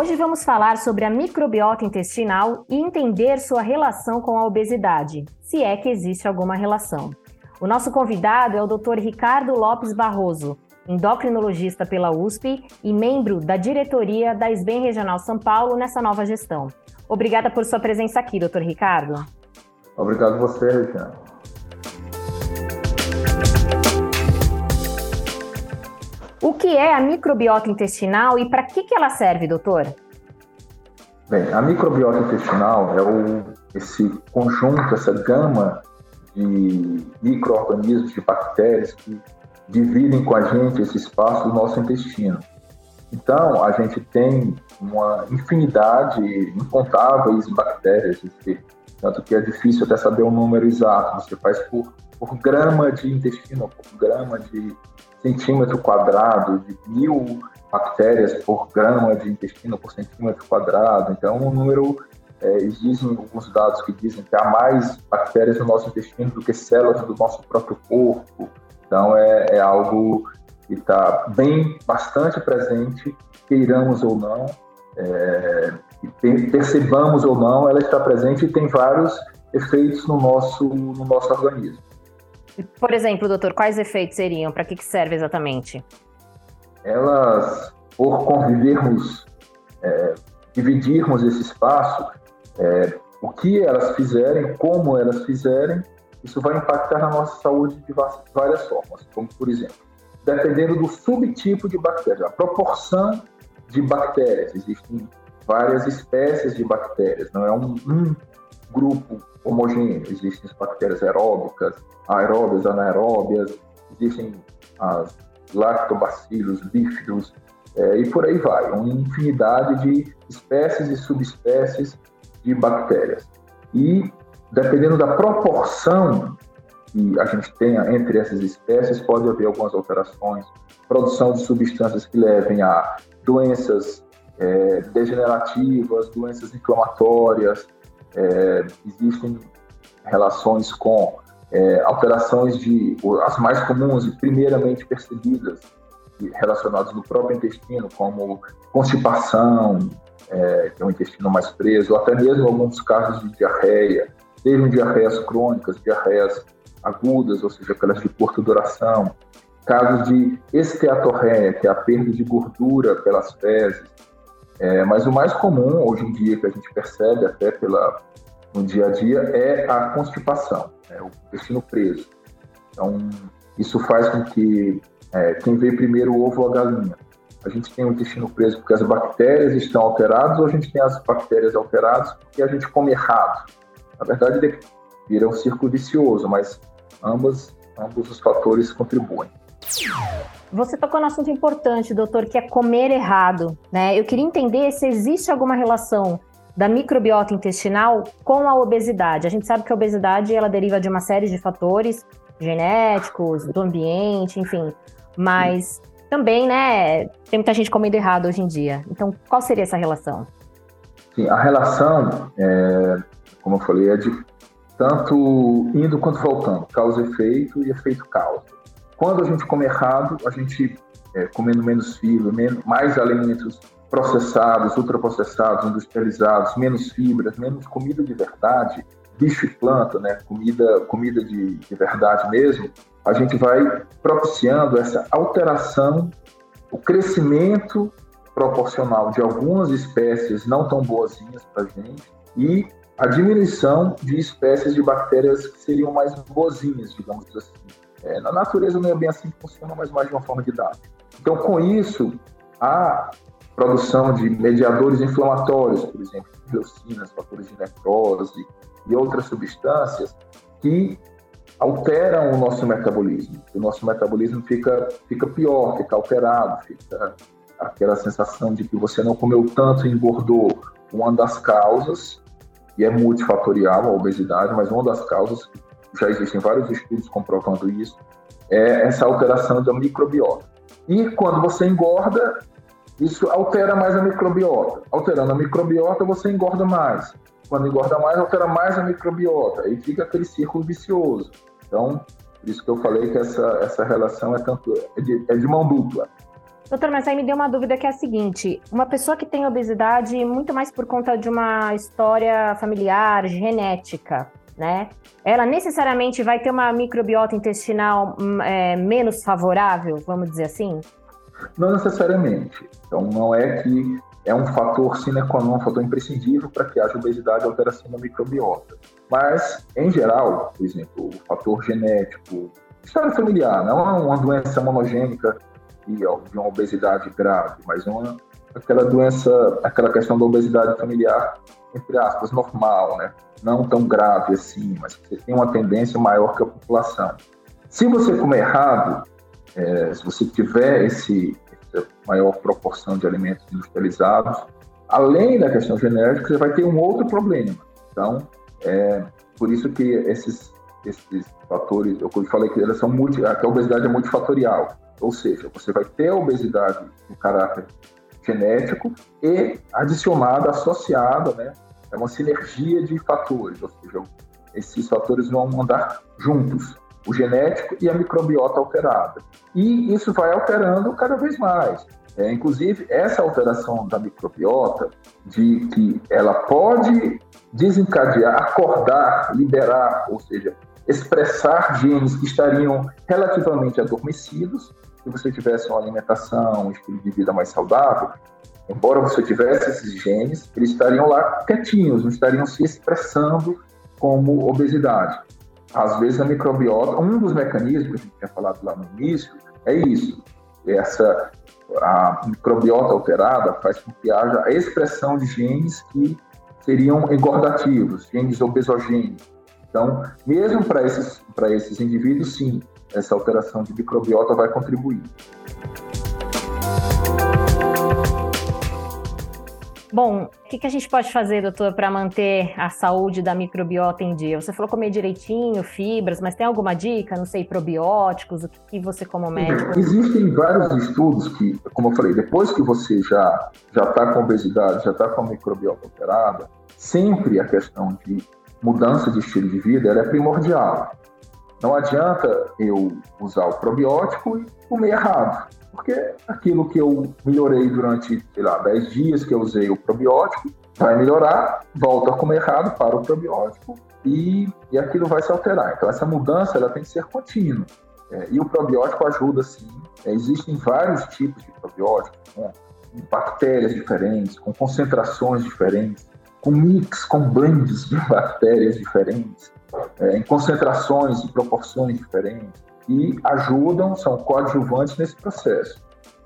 Hoje vamos falar sobre a microbiota intestinal e entender sua relação com a obesidade, se é que existe alguma relação. O nosso convidado é o Dr. Ricardo Lopes Barroso, endocrinologista pela USP e membro da diretoria da SBEM Regional São Paulo nessa nova gestão. Obrigada por sua presença aqui, Dr. Ricardo. Obrigado você, Regina. Que é a microbiota intestinal e para que, que ela serve, doutor? Bem, a microbiota intestinal é o, esse conjunto, essa gama de micro-organismos, de bactérias que dividem com a gente esse espaço do nosso intestino. Então, a gente tem uma infinidade, incontáveis bactérias, tanto que é difícil até saber o número exato. Você faz por, por grama de intestino, por grama de centímetro quadrado, de mil bactérias por grama de intestino por centímetro quadrado. Então, um número, é, existem alguns dados que dizem que há mais bactérias no nosso intestino do que células do nosso próprio corpo. Então, é, é algo que está bem, bastante presente, queiramos ou não, é, percebamos ou não, ela está presente e tem vários efeitos no nosso, no nosso organismo. Por exemplo, doutor, quais efeitos seriam? Para que, que serve exatamente? Elas, por convivermos, é, dividirmos esse espaço, é, o que elas fizerem, como elas fizerem, isso vai impactar na nossa saúde de várias formas. Como, por exemplo, dependendo do subtipo de bactéria, a proporção de bactérias, existem várias espécies de bactérias, não é um, um grupo homogêneo. Existem as bactérias aeróbicas, aeróbias, anaeróbias, existem as lactobacilos, bífidos, é, e por aí vai. Uma infinidade de espécies e subespécies de bactérias. E, dependendo da proporção que a gente tenha entre essas espécies, pode haver algumas alterações, produção de substâncias que levem a doenças é, degenerativas, doenças inflamatórias, é, existem relações com é, alterações de as mais comuns e primeiramente percebidas relacionadas no próprio intestino, como constipação, é, que é um intestino mais preso, até mesmo alguns casos de diarreia, sejam diarreias crônicas, diarreias agudas, ou seja, aquelas de curta duração, casos de esteatorreia, que é a perda de gordura pelas fezes, é, mas o mais comum hoje em dia que a gente percebe até pela, no dia a dia é a constipação, é o intestino preso. Então, isso faz com que é, quem veio primeiro o ovo ou a galinha. A gente tem o intestino preso porque as bactérias estão alteradas ou a gente tem as bactérias alteradas porque a gente come errado. Na verdade, vira um círculo vicioso, mas ambas, ambos os fatores contribuem. Você tocou no assunto importante, doutor, que é comer errado. Né? Eu queria entender se existe alguma relação da microbiota intestinal com a obesidade. A gente sabe que a obesidade ela deriva de uma série de fatores genéticos, do ambiente, enfim. Mas também, né, tem muita gente comendo errado hoje em dia. Então, qual seria essa relação? Sim, a relação, é, como eu falei, é de tanto indo quanto voltando, causa efeito e efeito causa. Quando a gente come errado, a gente é, comendo menos fibra, menos, mais alimentos processados, ultraprocessados, industrializados, menos fibras, menos comida de verdade, bicho e planta, né, comida, comida de, de verdade mesmo, a gente vai propiciando essa alteração, o crescimento proporcional de algumas espécies não tão boazinhas para a gente e a diminuição de espécies de bactérias que seriam mais boazinhas, digamos assim. É, na natureza não é bem assim que funciona, mas mais de uma forma didática. Então, com isso, a produção de mediadores inflamatórios, por exemplo, dioxinas, fatores de necrose e outras substâncias que alteram o nosso metabolismo. O nosso metabolismo fica, fica pior, fica alterado, fica aquela sensação de que você não comeu tanto e engordou. Uma das causas, e é multifatorial a obesidade, mas uma das causas já existem vários estudos comprovando isso, é essa alteração da microbiota. E quando você engorda, isso altera mais a microbiota. Alterando a microbiota, você engorda mais. Quando engorda mais, altera mais a microbiota. Aí fica aquele círculo vicioso. Então, por isso que eu falei que essa, essa relação é, tanto, é, de, é de mão dupla. Doutor, mas aí me deu uma dúvida que é a seguinte: uma pessoa que tem obesidade muito mais por conta de uma história familiar, genética, né? Ela necessariamente vai ter uma microbiota intestinal hum, é, menos favorável, vamos dizer assim? Não necessariamente. Então, não é que é um fator sine qua non, um fator imprescindível para que haja obesidade e alteração da microbiota. Mas, em geral, por exemplo, o fator genético, história familiar, não é uma doença monogênica de uma obesidade grave, mas uma, aquela doença, aquela questão da obesidade familiar, entre aspas, normal, né? Não tão grave assim, mas que tem uma tendência maior que a população. Se você comer errado, é, se você tiver esse, maior proporção de alimentos industrializados. Além da questão genética, você vai ter um outro problema. Então, é por isso que esses, esses fatores, eu falei que elas são multi, que a obesidade é multifatorial. Ou seja, você vai ter a obesidade no caráter genético e adicionada, associada, né? É uma sinergia de fatores, ou seja, esses fatores vão andar juntos o genético e a microbiota alterada. E isso vai alterando cada vez mais. É, inclusive, essa alteração da microbiota, de que ela pode desencadear, acordar, liberar, ou seja, expressar genes que estariam relativamente adormecidos, se você tivesse uma alimentação, um estilo de vida mais saudável, embora você tivesse esses genes, eles estariam lá quietinhos, não estariam se expressando como obesidade. Às vezes a microbiota, um dos mecanismos que a gente tinha falado lá no início, é isso. Essa, a microbiota alterada faz com que haja a expressão de genes que seriam engordativos, genes obesogênicos. Então, mesmo para esses, esses indivíduos, sim, essa alteração de microbiota vai contribuir. Bom, o que, que, a gente pode fazer, doutor, para manter a saúde da microbiota em dia? Você falou comer direitinho, fibras, mas tem alguma dica? Não sei, probióticos, o que, que você como médico? Existem vários estudos que, como eu falei, depois que você já já está com obesidade, já está com a microbiota alterada, sempre a questão de mudança de estilo de vida é primordial. Não adianta eu usar o probiótico e comer errado. Porque aquilo que eu melhorei durante, sei lá, 10 dias que eu usei o probiótico, vai melhorar, volto a comer errado para o probiótico e, e aquilo vai se alterar. Então, essa mudança ela tem que ser contínua. É, e o probiótico ajuda, sim. É, existem vários tipos de probióticos, com bactérias diferentes, com concentrações diferentes, com mix, com blends de bactérias diferentes, é, em concentrações e proporções diferentes e ajudam, são coadjuvantes nesse processo.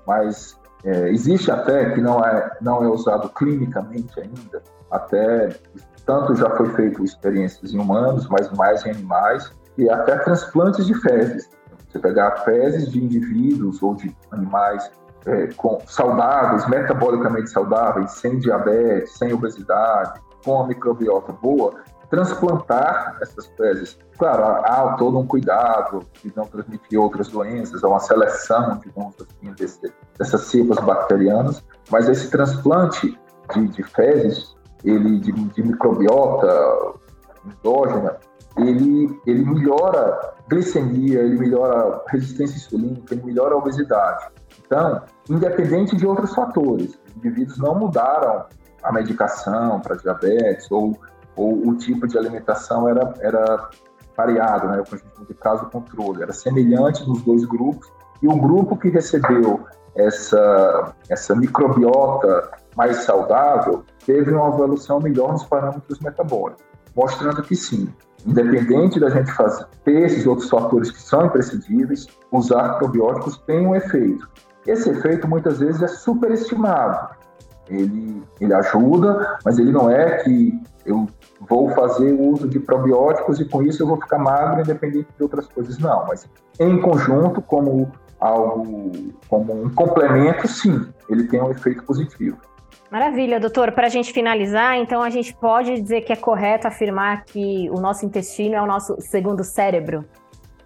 Mas é, existe até que não é, não é usado clinicamente ainda, até tanto já foi feito experiências em humanos, mas mais em animais, e até transplantes de fezes. Você pegar fezes de indivíduos ou de animais é, com, saudáveis, metabolicamente saudáveis, sem diabetes, sem obesidade, com a microbiota boa, transplantar essas fezes. Claro, há todo um cuidado de não transmitir outras doenças, há uma seleção, digamos assim, desse, dessas cepas bacterianas, mas esse transplante de, de fezes, ele de, de microbiota endógena, ele, ele melhora glicemia, ele melhora resistência insulínica, ele melhora a obesidade. Então, independente de outros fatores, os indivíduos não mudaram a medicação para diabetes ou ou o tipo de alimentação era, era variado, né? O a de caso controle, era semelhante nos dois grupos, e o grupo que recebeu essa, essa microbiota mais saudável teve uma evolução melhor nos parâmetros metabólicos, mostrando que sim, independente da gente fazer, ter esses outros fatores que são imprescindíveis, usar probióticos tem um efeito. Esse efeito muitas vezes é superestimado. Ele, ele ajuda, mas ele não é que eu vou fazer o uso de probióticos e com isso eu vou ficar magro independente de outras coisas. Não, mas em conjunto, como algo, como um complemento, sim, ele tem um efeito positivo. Maravilha, doutor. Para a gente finalizar, então a gente pode dizer que é correto afirmar que o nosso intestino é o nosso segundo cérebro?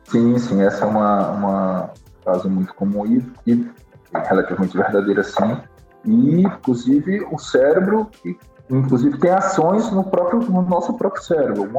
Sim, sim, essa é uma, uma frase muito comum e, e relativamente verdadeira, sim. E, inclusive, o cérebro inclusive tem ações no próprio no nosso próprio cérebro.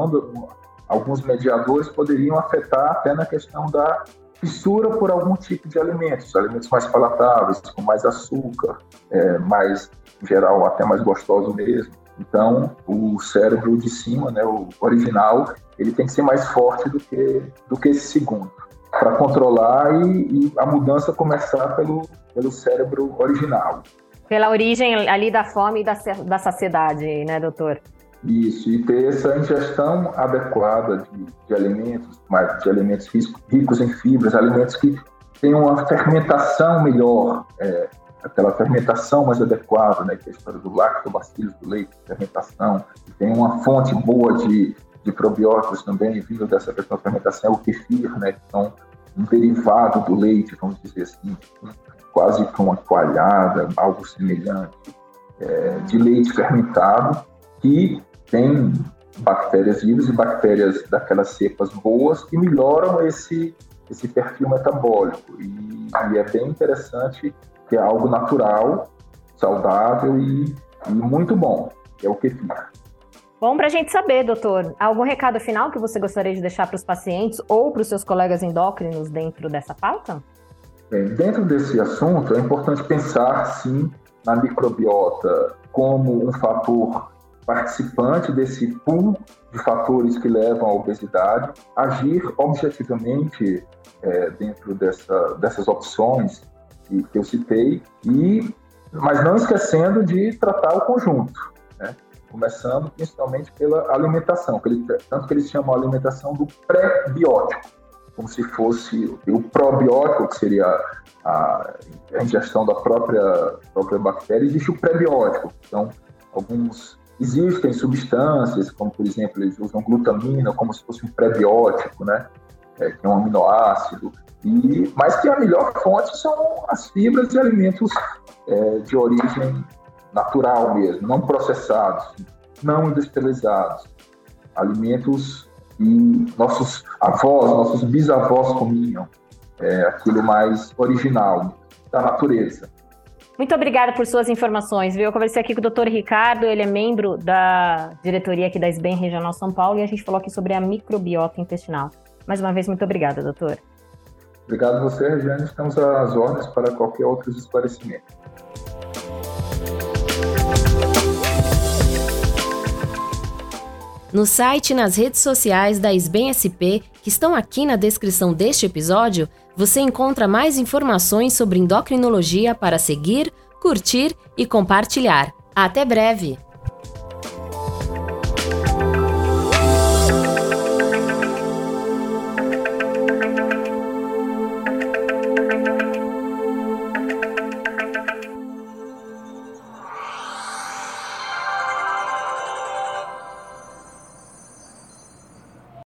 alguns mediadores poderiam afetar até na questão da fissura por algum tipo de alimentos, alimentos mais palatáveis, com mais açúcar, é, mais, em geral, até mais gostoso mesmo. Então, o cérebro de cima, né, o original, ele tem que ser mais forte do que, do que esse segundo, para controlar e, e, a mudança começar pelo, pelo cérebro original. Pela origem ali da fome e da, da saciedade, né, doutor? Isso, e ter essa ingestão adequada de, de alimentos, mais de alimentos ricos em fibras, alimentos que tenham uma fermentação melhor, é, aquela fermentação mais adequada, né, que é a história do lactobacillus, do leite, fermentação, que tem uma fonte boa de, de probióticos também, vindo dessa questão da fermentação, é o kefir, né, que são um derivado do leite, vamos dizer assim, quase com uma coalhada, algo semelhante, é, de leite fermentado, que tem bactérias vivas e bactérias daquelas cepas boas que melhoram esse, esse perfil metabólico. E, e é bem interessante que é algo natural, saudável e, e muito bom, é o kefir. Bom para a gente saber, doutor. Algum recado final que você gostaria de deixar para os pacientes ou para os seus colegas endócrinos dentro dessa pauta? Bem, dentro desse assunto, é importante pensar, sim, na microbiota como um fator participante desse pool de fatores que levam à obesidade, agir objetivamente é, dentro dessa, dessas opções que, que eu citei, e, mas não esquecendo de tratar o conjunto? Começando principalmente pela alimentação, tanto que eles chamam a alimentação do pré-biótico, como se fosse o probiótico, que seria a, a ingestão da própria, própria bactéria, existe o pré-biótico. Então, alguns Existem substâncias, como por exemplo, eles usam glutamina como se fosse um prebiótico, né? É, que é um aminoácido, e, mas que a melhor fonte são as fibras de alimentos é, de origem natural mesmo, não processados, não industrializados. Alimentos que nossos avós, nossos bisavós comiam, é, aquilo mais original da natureza. Muito obrigada por suas informações, viu? Eu conversei aqui com o doutor Ricardo, ele é membro da diretoria aqui da SBEM Regional São Paulo e a gente falou aqui sobre a microbiota intestinal. Mais uma vez, muito obrigada, doutor. Obrigado a você, Regiane. Estamos às ordens para qualquer outro esclarecimento. No site e nas redes sociais da SBEM SP, que estão aqui na descrição deste episódio, você encontra mais informações sobre endocrinologia para seguir, curtir e compartilhar. Até breve!